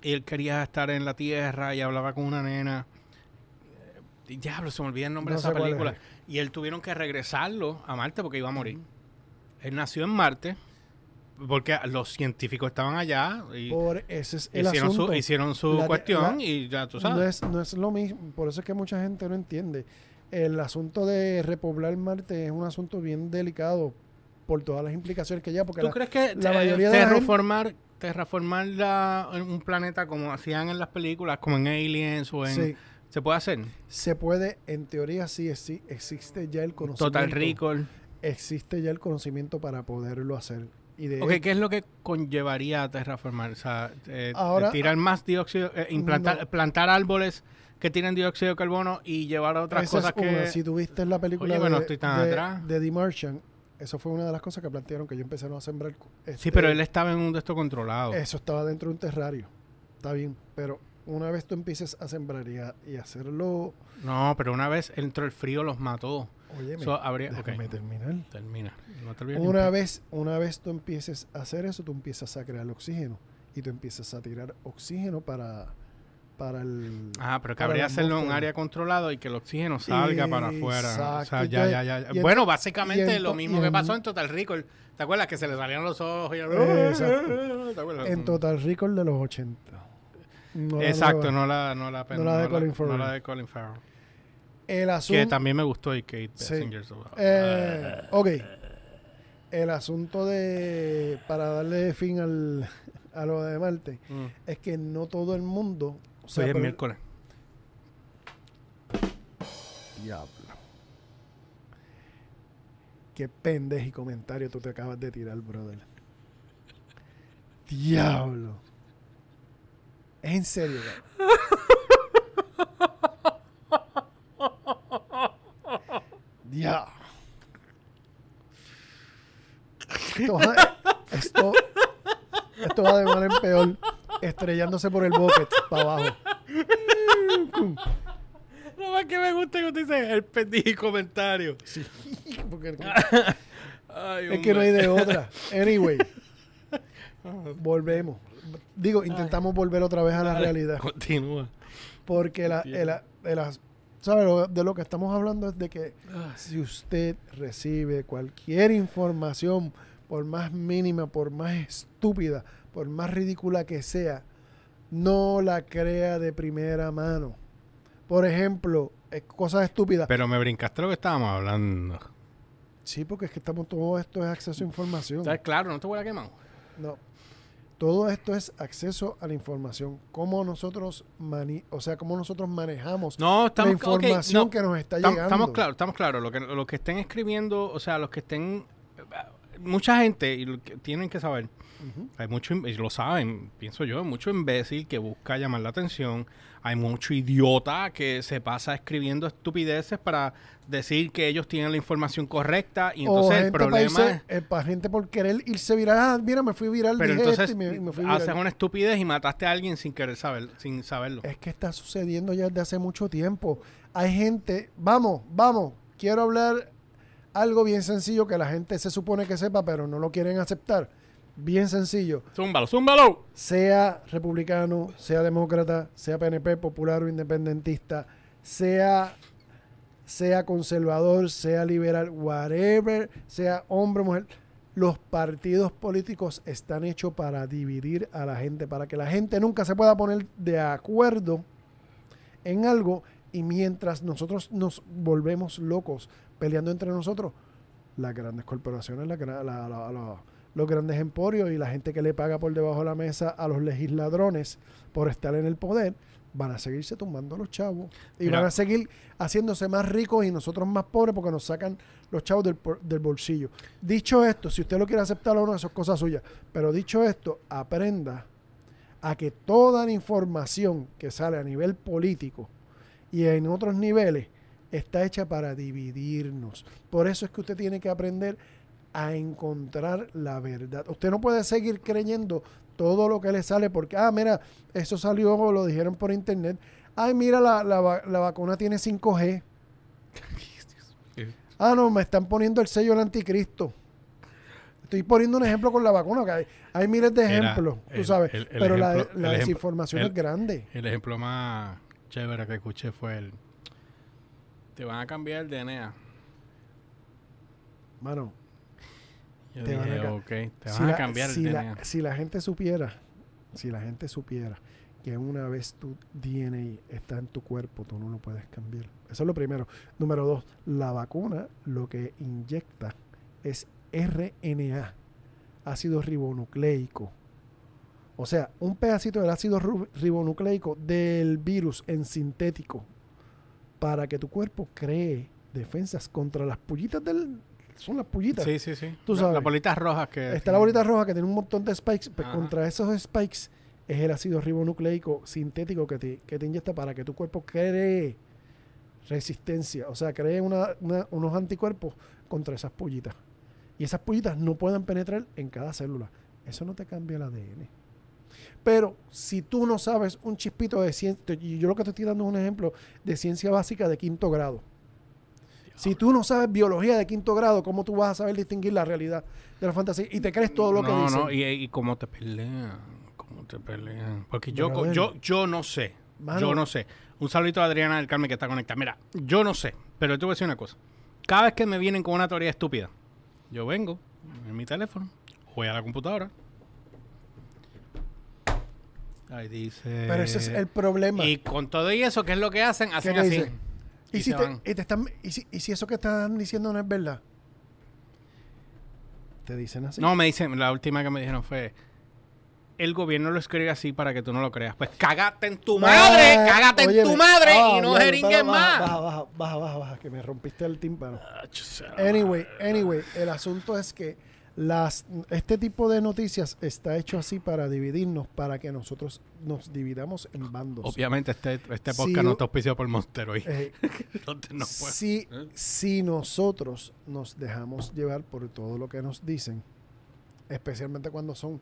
y él quería estar en la Tierra y hablaba con una nena. Eh, Diablo, se me olvida el nombre No de esa película. es. Y él tuvieron que regresarlo a Marte porque iba a morir. Él nació en Marte porque los científicos estaban allá y Por ese es el hicieron asunto. su, hicieron su La cuestión la- y ya tú no, sabes. es, no es lo mismo, por eso es que mucha gente no entiende. El asunto de repoblar Marte es un asunto bien delicado por todas las implicaciones que ya, porque ¿Tú la- crees que la mayoría de gente- terraformar, terraformar la- un planeta como hacían en las películas, como en Aliens o en... sí, ¿Se puede hacer? se puede, en teoría sí, sí, existe ya el conocimiento. Total Recall. Existe ya el conocimiento para poderlo hacer. Y de Ok, ¿qué es lo que conllevaría a terraformar? O sea, eh, Ahora- tirar más dióxido, eh, implantar, No. plantar árboles que tienen dióxido de carbono y llevar a otras Esa cosas es una. que... Si tuviste la película Oye, bueno, de, estoy tan de- atrás. de The Martian, eso fue una de las cosas que plantearon que ellos empezaron a sembrar. Sí, este, pero él estaba en un de estos controlado. Eso estaba dentro de un terrario. Está bien, pero una vez tú empieces a sembrar y, a- y hacerlo... No, pero una vez entró el frío los mató. Oye, Eso habría... terminar. termina. No te Una vez, una vez tú empieces a hacer eso, tú empiezas a crear oxígeno y tú empiezas a tirar oxígeno para, para el... Ah, pero cabría la hacerlo en un área controlado y que el oxígeno salga para afuera. O sea, Exacto. ya, ya, ya. Y en- bueno, básicamente en lo mismo que pasó en Total Recall. ¿Te acuerdas que se le salían los ojos? Y... Exacto. ¿Te acuerdas? En Total Recall de los 80. No la Exacto, nueva. no la, no la, No la de Colin No Farrell. la de Colin Farrell. El Que asunto... también me gustó y Kate Sí. Basinger. so- Eh, ok. El asunto de... Para darle fin al, a lo de Marte, Mm. es que no todo el mundo... O sea, Hoy es por- miércoles. Diablo. Qué pendejo y comentario tú te acabas de tirar, brother. Diablo. Es en serio, cabrón. Diablo. Esto va, esto, esto va de mal en peor, estrellándose por el bucket para abajo. Lo más que me gusta que tú dices el pendijo comentario. Sí, porque es que- Ay, Es que no hay de otra. Anyway. Volvemos. Digo, intentamos volver otra vez a la realidad. Continúa. Porque la, el- el- las- ¿sabe? De lo que estamos hablando es de que si usted recibe cualquier información, por más mínima, por más estúpida, por más ridícula que sea, no la crea de primera mano. Por ejemplo, cosas estúpidas. Pero me brincaste lo que estábamos hablando. Sí, porque es que estamos todo esto es acceso a información. ¿Sabes? Claro, no te voy a quemar. No. Todo esto es acceso a la información. Cómo nosotros mani o sea, cómo nosotros manejamos No, estamos la información no, que nos está llegando. Estamos claros, estamos claros. Lo que, lo que estén escribiendo, o sea, los que estén. Mucha gente, y lo que tienen que saber, hay mucho, y lo saben, pienso yo, hay mucho imbécil que busca llamar la atención. Hay mucho idiota que se pasa escribiendo estupideces para decir que ellos tienen la información correcta. Y entonces el problema para, es. irse- eh, para gente por querer irse viral. Ah, mira, me fui viral. Pero dije entonces esto y me, me fui viral. haces una estupidez y mataste a alguien sin querer saber, sin saberlo. Es que está sucediendo ya desde hace mucho tiempo. Hay gente, vamos, vamos, quiero hablar algo bien sencillo que la gente se supone que sepa, pero no lo quieren aceptar. Bien sencillo. Zúmbalo, zúmbalo. Sea republicano, sea demócrata, sea PNP, popular o independentista, sea, sea conservador, sea liberal, whatever, sea hombre o mujer. Los partidos políticos están hechos para dividir a la gente, para que la gente nunca se pueda poner de acuerdo en algo y mientras nosotros nos volvemos locos peleando entre nosotros, las grandes corporaciones, la, la, la, los grandes emporios y la gente que le paga por debajo de la mesa a los legisladrones por estar en el poder, van a seguirse tumbando los chavos. Y van a seguir haciéndose más ricos y nosotros más pobres porque nos sacan los chavos del, del, bolsillo. Dicho esto, si usted lo quiere aceptar o no, eso es cosa suya, pero dicho esto, aprenda a que toda la información que sale a nivel político y en otros niveles está hecha para dividirnos. Por eso es que usted tiene que aprender a encontrar la verdad. Usted no puede seguir creyendo todo lo que le sale porque, ah, mira, eso salió, lo dijeron por internet. Ay, mira, la, la, vacuna tiene 5G. ah, no, me están poniendo el sello del anticristo. Estoy poniendo un ejemplo con la vacuna, que hay, miles de ejemplos, tú sabes, pero la, desinformación es grande. El ejemplo más chévere que escuché fue el... Te van a cambiar el DNA. Mano, te van a, cambiar si La, si la gente supiera, si la gente supiera que una vez tu DNA está en tu cuerpo, tú no lo puedes cambiar. Eso es lo primero. Número dos, la vacuna lo que inyecta es RNA, ácido ribonucleico. O sea, un pedacito del ácido ribonucleico del virus en sintético para que tu cuerpo cree defensas contra las pullitas del, son las pullitas. Sí, sí, sí. Tú sabes. Las bolitas rojas que... Está la bolita roja que tiene un montón de spikes. Pues contra esos spikes es el ácido ribonucleico sintético que te, que te inyecta para que tu cuerpo cree resistencia. O sea, cree unos anticuerpos contra esas pullitas. Y esas pullitas no pueden penetrar en cada célula. Eso no te cambia el ADN. Pero si tú no sabes un chispito de ciencia, yo lo que te estoy dando es un ejemplo de ciencia básica de quinto grado si tú no sabes biología de quinto grado, ¿cómo tú vas a saber distinguir la realidad de la fantasía? Y te crees todo lo que dicen. No, y, y cómo te pelean. Cómo te pelean. Porque yo, yo, yo no sé. yo no sé. Un saludito a Adriana del Carmen que está conectada. Mira, yo no sé. Pero te voy a decir una cosa. Cada vez que me vienen con una teoría estúpida, yo vengo en mi teléfono, voy a la computadora. Ahí dice. Pero ese es el problema. Y con todo y eso, ¿qué es lo que hacen? Hacen así. ¿Y, si, están, y, si, eso que están diciendo no es verdad? ¿Te dicen así? No, me dicen, la última que me dijeron fue, el gobierno lo escribe así para que tú no lo creas. Pues cágate en tu madre, cágate en tu madre y no jeringues más. Baja, baja, baja, baja, baja, que me rompiste el tímpano. Anyway, anyway, el asunto es que las, este tipo de noticias está hecho así para dividirnos, para que nosotros nos dividamos en bandos. Obviamente este, este podcast no está auspiciado por Monster eh, si, ¿Eh? si nosotros nos dejamos llevar por todo lo que nos dicen, especialmente cuando son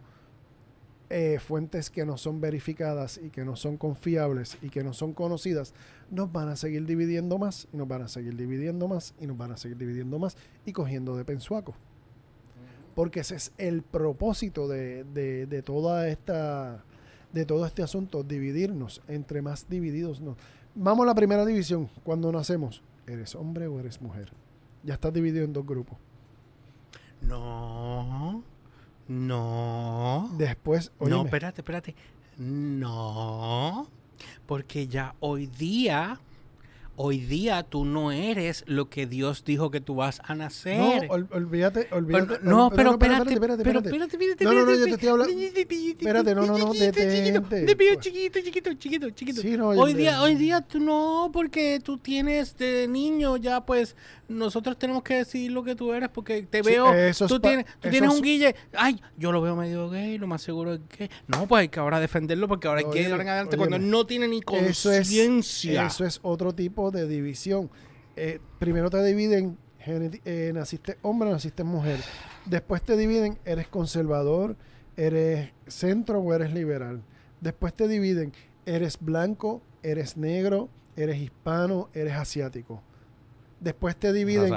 eh, fuentes que no son verificadas y que no son confiables y que no son conocidas, nos van a seguir dividiendo más y nos van a seguir dividiendo más y nos van a seguir dividiendo más y cogiendo de pensuaco porque ese es el propósito de, de, toda esta de todo este asunto, dividirnos, entre más divididos nos. Vamos a la primera división, cuando nacemos, ¿eres hombre o eres mujer? Ya estás dividido en dos grupos. No, no. Después, No, espérate, espérate. No, porque ya hoy día hoy día tú no eres lo que Dios dijo que tú vas a nacer. No, olvídate, olvídate. no, pero espérate, espérate, espérate, espérate, espérate, No, no, no, yo te estoy hablando. Espérate, no, no, no, detente. De pío chiquito, chiquito, chiquito, chiquito. Sí, no, hoy día, hoy día tú no, porque tú tienes de niño ya pues nosotros tenemos que decir lo que tú eres porque te veo, tú tienes, tú tienes un guille, ay, yo lo veo medio gay, lo más seguro es que no, pues hay que ahora defenderlo porque ahora hay que ir en adelante cuando no tiene ni conciencia. Eso es otro tipo de división. Eh, primero te dividen, eh, naciste hombre, naciste mujer. Después te dividen, eres conservador, eres centro o eres liberal. Después te dividen, eres blanco, eres negro, eres hispano, eres asiático después te dividen,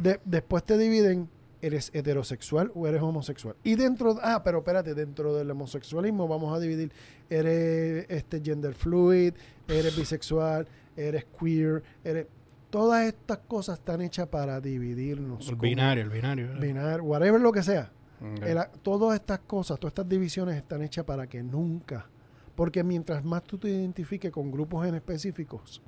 de- después te dividen, eres heterosexual o eres homosexual. Y dentro, ah, pero espérate, dentro del homosexualismo vamos a dividir, eres este gender fluid, eres bisexual, eres queer, eres todas estas cosas están hechas para dividirnos. el binario, el binario. ¿verdad? binar- whatever lo que sea. El- todas estas cosas, todas estas divisiones están hechas para que nunca, porque mientras más tú te identifiques con grupos en específicos,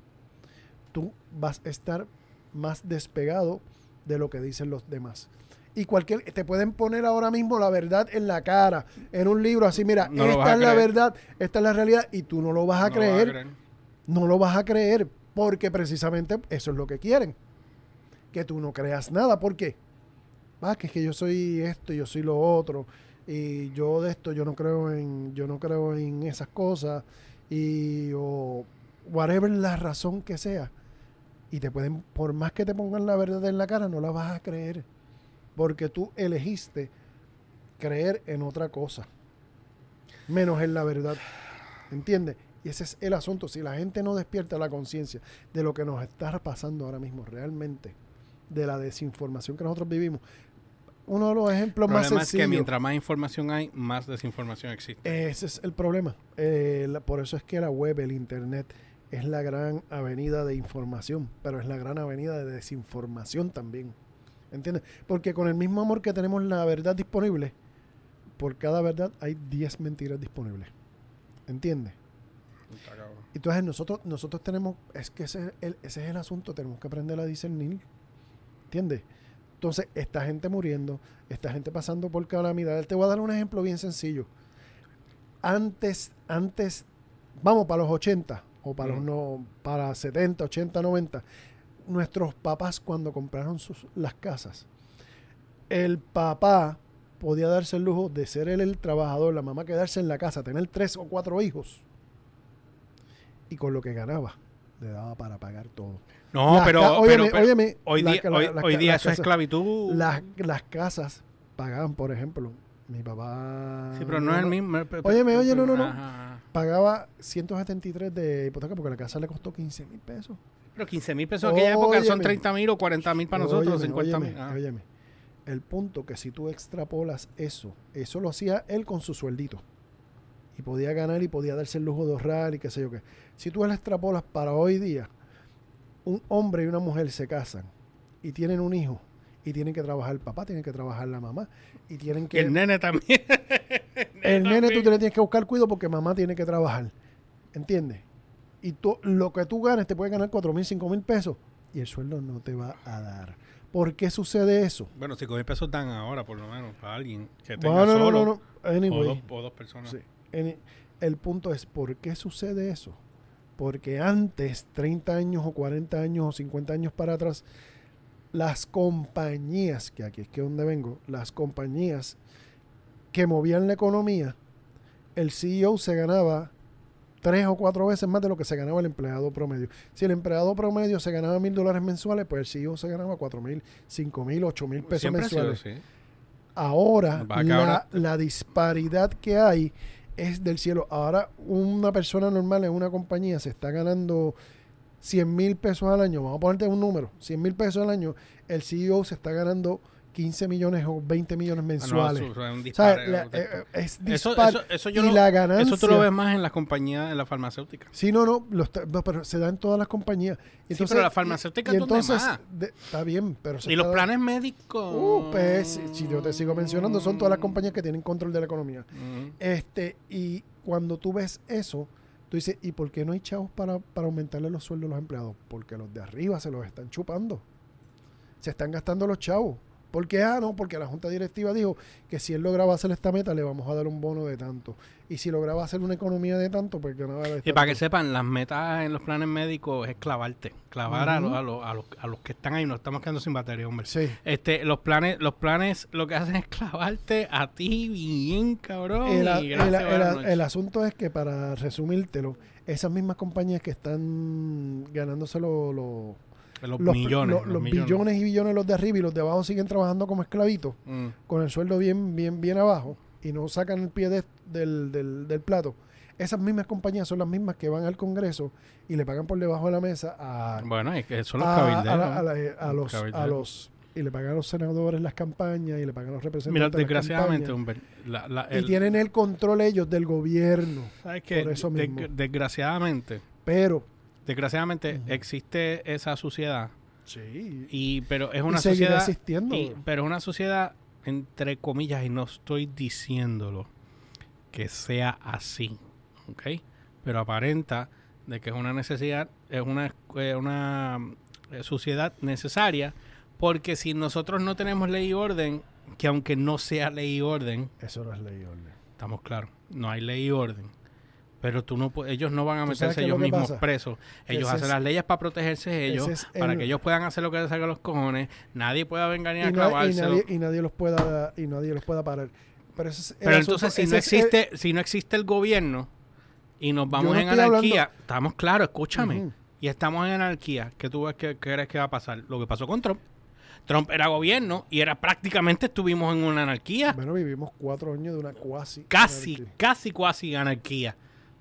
tú vas a estar más despegado de lo que dicen los demás. Y cualquier, te pueden poner ahora mismo la verdad en la cara, en un libro así, mira, No esta es la verdad, esta es la realidad, y tú no lo vas a No lo vas a creer. No lo vas a creer, porque precisamente eso es lo que quieren. Que tú no creas nada. ¿Por qué? Ah, que es que yo soy esto, yo soy lo otro. Y yo de esto, yo no creo en, yo no creo en esas cosas. Y o whatever la razón que sea. Y te pueden, por más que te pongan la verdad en la cara, no la vas a creer. Porque tú elegiste creer en otra cosa. Menos en la verdad. ¿Entiendes? Y ese es el asunto. Si la gente no despierta la conciencia de lo que nos está pasando ahora mismo realmente, de la desinformación que nosotros vivimos, uno de los ejemplos El más problema es que sencillos. mientras más información hay, más desinformación existe. Ese es el problema. Eh, la- por eso es que la web, el internet, es la gran avenida de información, pero es la gran avenida de desinformación también. ¿Entiendes? Porque con el mismo amor que tenemos la verdad disponible, por cada verdad hay 10 mentiras disponibles. ¿Entiendes? Entonces nosotros, nosotros tenemos, es que ese es, el, ese es el asunto, tenemos que aprender a discernir. ¿Entiendes? Entonces, esta gente muriendo, esta gente pasando por calamidades. Te voy a dar un ejemplo bien sencillo. Antes, antes, vamos para los 80 o para los no, para 70, 80, 90. Nuestros papás cuando compraron sus, las casas, el papá podía darse el lujo de ser él el trabajador, la mamá quedarse en la casa, tener tres o cuatro hijos. Y con lo que ganaba, le daba para pagar todo. No, Las pero, ca- pero- óyeme, pero óyeme, hoy día, la- hoy, las hoy día las eso es casas- esclavitud. Las, las casas pagaban, por ejemplo, mi papá... sí, pero no es el mismo. Óyeme, oye, no, no, no. Ajá. Pagaba 173 de hipoteca porque la casa le costó 15 mil pesos. Pero 15 mil pesos en aquella época son Óyeme. 30 mil o 40 mil para nosotros, Óyeme, 50 mil. óyeme, Ah. óyeme. El punto que si tú extrapolas eso, eso lo hacía él con su sueldito. Y podía ganar y podía darse el lujo de ahorrar y qué sé yo qué. Si tú lo extrapolas para hoy día, un hombre y una mujer se casan y tienen un hijo y tienen que trabajar el papá, tienen que trabajar la mamá y tienen que... El nene también. El nene tú también. te le tienes que buscar cuido porque mamá tiene que trabajar. ¿Entiendes? Y tú, lo que tú ganes te puede ganar 4 mil, 5 mil pesos y el sueldo no te va a dar. ¿Por qué sucede eso? Bueno, 5 mil pesos dan ahora, por lo menos, para alguien que tenga No, no, no, solo no, no. O, Anyway, dos, o dos personas. sí. El punto es, ¿por qué sucede eso? Porque antes, 30 años o 40 años o 50 años para atrás, las compañías, que aquí es que donde vengo, las compañías que movían la economía, el CEO se ganaba tres o cuatro veces más de lo que se ganaba el empleado promedio. Si el empleado promedio se ganaba mil dólares mensuales, pues el CEO se ganaba cuatro mil, cinco mil, ocho mil pesos Siempre ha sido mensuales. la, ahora- la disparidad que hay es del cielo. Ahora, una persona normal en una compañía se está ganando 100 mil pesos al año. Vamos a ponerte un número: 100 mil pesos al año. El CEO se está ganando 15 millones o 20 millones Ah, no, mensuales. eso- es un O sea, dispare, la- eh, es dispar. eso, eso yo y lo- la ganancia. eso tú lo ves más en las compañías, en las farmacéuticas. Sí, no, no, pero se da en todas las compañías. Sí, pero las farmacéuticas y ¿dónde entonces, de- está bien, pero se Y los planes médicos. Uh, pues, si yo te sigo mencionando, son todas las compañías que tienen control de la economía. Ujú. Este, y cuando tú ves eso, tú dices, ¿y por qué no hay chavos para, para aumentarle los sueldos a los empleados? Porque los de arriba se los están chupando. Se están gastando los chavos. ¿Por qué? Ah, no, porque la junta directiva dijo que si él lograba hacer esta meta, le vamos a dar un bono de tanto. Y si lograba hacer una economía de tanto, pues ganaba de Y para que sepan, las metas en los planes médicos es clavarte. Clavar a, los, a, los, a, los, a los que están ahí. Nos estamos quedando sin batería, hombre. Sí. Este, los planes, los planes lo que hacen es clavarte a ti bien, cabrón. El, a- y el- asunto es que, para resumírtelo, esas mismas compañías que están ganándose los... los los, los, millones. los- los billones y billones los de arriba y los de abajo siguen trabajando como esclavitos Mm. con el sueldo bien bien bien abajo y no sacan el pie de- del, del- del plato esas mismas compañías son las mismas que van al Congreso y le pagan por debajo de la mesa a, Bueno, es que son los a- a cabilderos. la- a la- eh, a los, a los y le pagan a los senadores las campañas y le pagan a los representantes Mira, desgraciadamente, y tienen el control ellos del gobierno ¿sabes qué? por eso mismo. desgraciadamente, pero desgraciadamente existe esa suciedad sí y pero es una y sociedad existiendo y- pero es una sociedad entre comillas y no estoy diciéndolo que sea así, ¿ok? Pero aparenta de que es una necesidad, es una, eh, una eh, sociedad necesaria porque si nosotros no tenemos ley y orden, que aunque no sea ley y orden, eso no es ley y orden. Estamos claros, no hay ley y orden. Pero tú no ellos no van a ¿Tú sabes meterse ellos mismos pasa? presos. Ellos Ese hacen es- las leyes para protegerse ellos, es para el- que ellos puedan hacer lo que les salga a los cojones. Nadie pueda venir a y, clavárselo. nadie, y nadie los pueda y nadie los pueda parar pero, es asunto- entonces si no es el- existe, si no existe el gobierno y nos vamos no en anarquía, estamos claros, escúchame. Y estamos en anarquía, ¿qué tú ves que que crees que va a pasar? Lo que pasó con Trump. Trump era gobierno y era prácticamente estuvimos en una anarquía. bueno vivimos cuatro años de una cuasi casi, anarquía. casi, casi anarquía.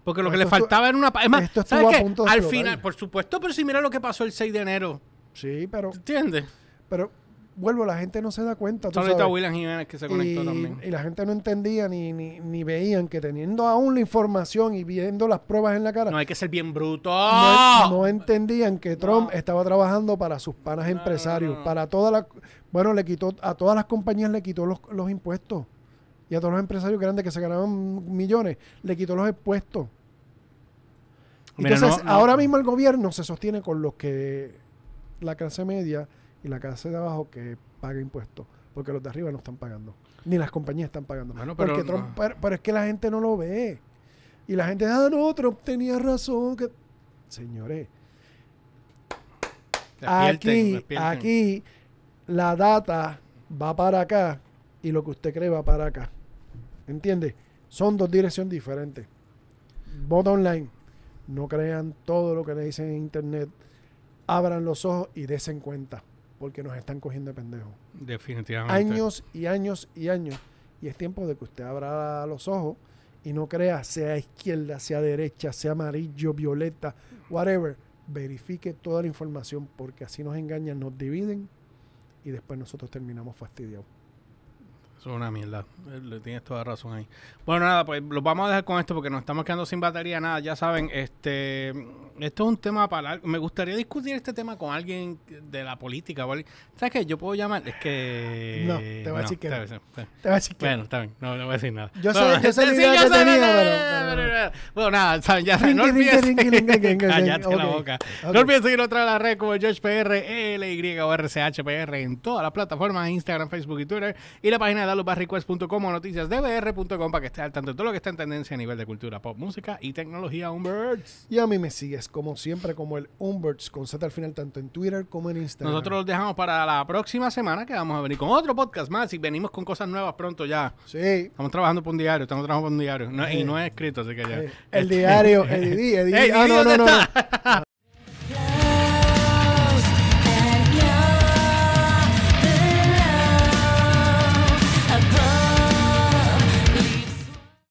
Porque lo que Esto le faltaba era una... Es más, esto ¿sabes qué? punto de Al explotar. final, por supuesto, pero si mira lo que pasó el 6 de enero, sí pero ¿entiendes? pero vuelvo la gente no se da cuenta tú Saludito a sabes. William Jiménez que se conectó y, también. y la gente no entendía ni, ni, ni veían que teniendo aún la información y viendo las pruebas en la cara, No hay que ser bien bruto. no, no entendían que Trump estaba trabajando para sus panas No, empresarios, para todas las... Bueno, le quitó a todas las compañías le quitó los, los impuestos. Y a todos los empresarios grandes que se ganaban millones, le quitó los impuestos. Mira, Entonces, no- no- ahora mismo el gobierno se sostiene con los que la clase media y la clase de abajo que paga impuestos, porque los de arriba no están pagando, ni las compañías están pagando. Bueno, pero porque no. Pero, pero es que la gente no lo ve. Y la gente, ah, no, Trump tenía razón. Que... Señores, Despierten, aquí, despierten. aquí la data va para acá y lo que usted cree va para acá. ¿Entiende? Son dos direcciones diferentes. Vota online. No crean todo lo que le dicen en internet. Abran los ojos y desen cuenta. Porque nos están cogiendo de pendejos. Definitivamente. Años y años y años. Y es tiempo de que usted abra los ojos y no crea, sea izquierda, sea derecha, sea amarillo, violeta, whatever. Verifique toda la información porque así nos engañan, nos dividen y después nosotros terminamos fastidiados. Es una mierda. Eh, le Tienes toda razón ahí. Bueno, nada, pues los vamos a dejar con esto porque nos estamos quedando sin batería. Nada, ya saben, este, esto es un tema para... Me gustaría discutir este tema con alguien de la política. ¿Sabes qué? Yo puedo llamar... Es que... No, te voy a decir que no. Te voy a decir que Bueno, está bien. No, no voy a decir nada. Yo Bueno, yo la sí, yo tenía, no, no, no, no. Bueno, nada, saben, ya saben. No rinqui, Cállate la boca. No seguir otra de las redes como George PR, LY o RCHPR en todas las plataformas, Instagram, Facebook y Twitter. Y la página de dalosbarrequest.com o noticiasdbr.com para que estés al tanto de todo lo que está en tendencia a nivel de cultura, pop, música y tecnología. Umberts. Y a mí me sigues como siempre como el Umberts con Z al final tanto en Twitter como en Instagram. Nosotros los dejamos para la próxima semana que vamos a venir con otro podcast más y venimos con cosas nuevas pronto ya. Sí. Estamos trabajando por un diario, estamos trabajando por un diario. No- y no es escrito, así que ya. Eh, el diario, Eddie, Eddie. Ey, ah, no, no, ¿dónde no.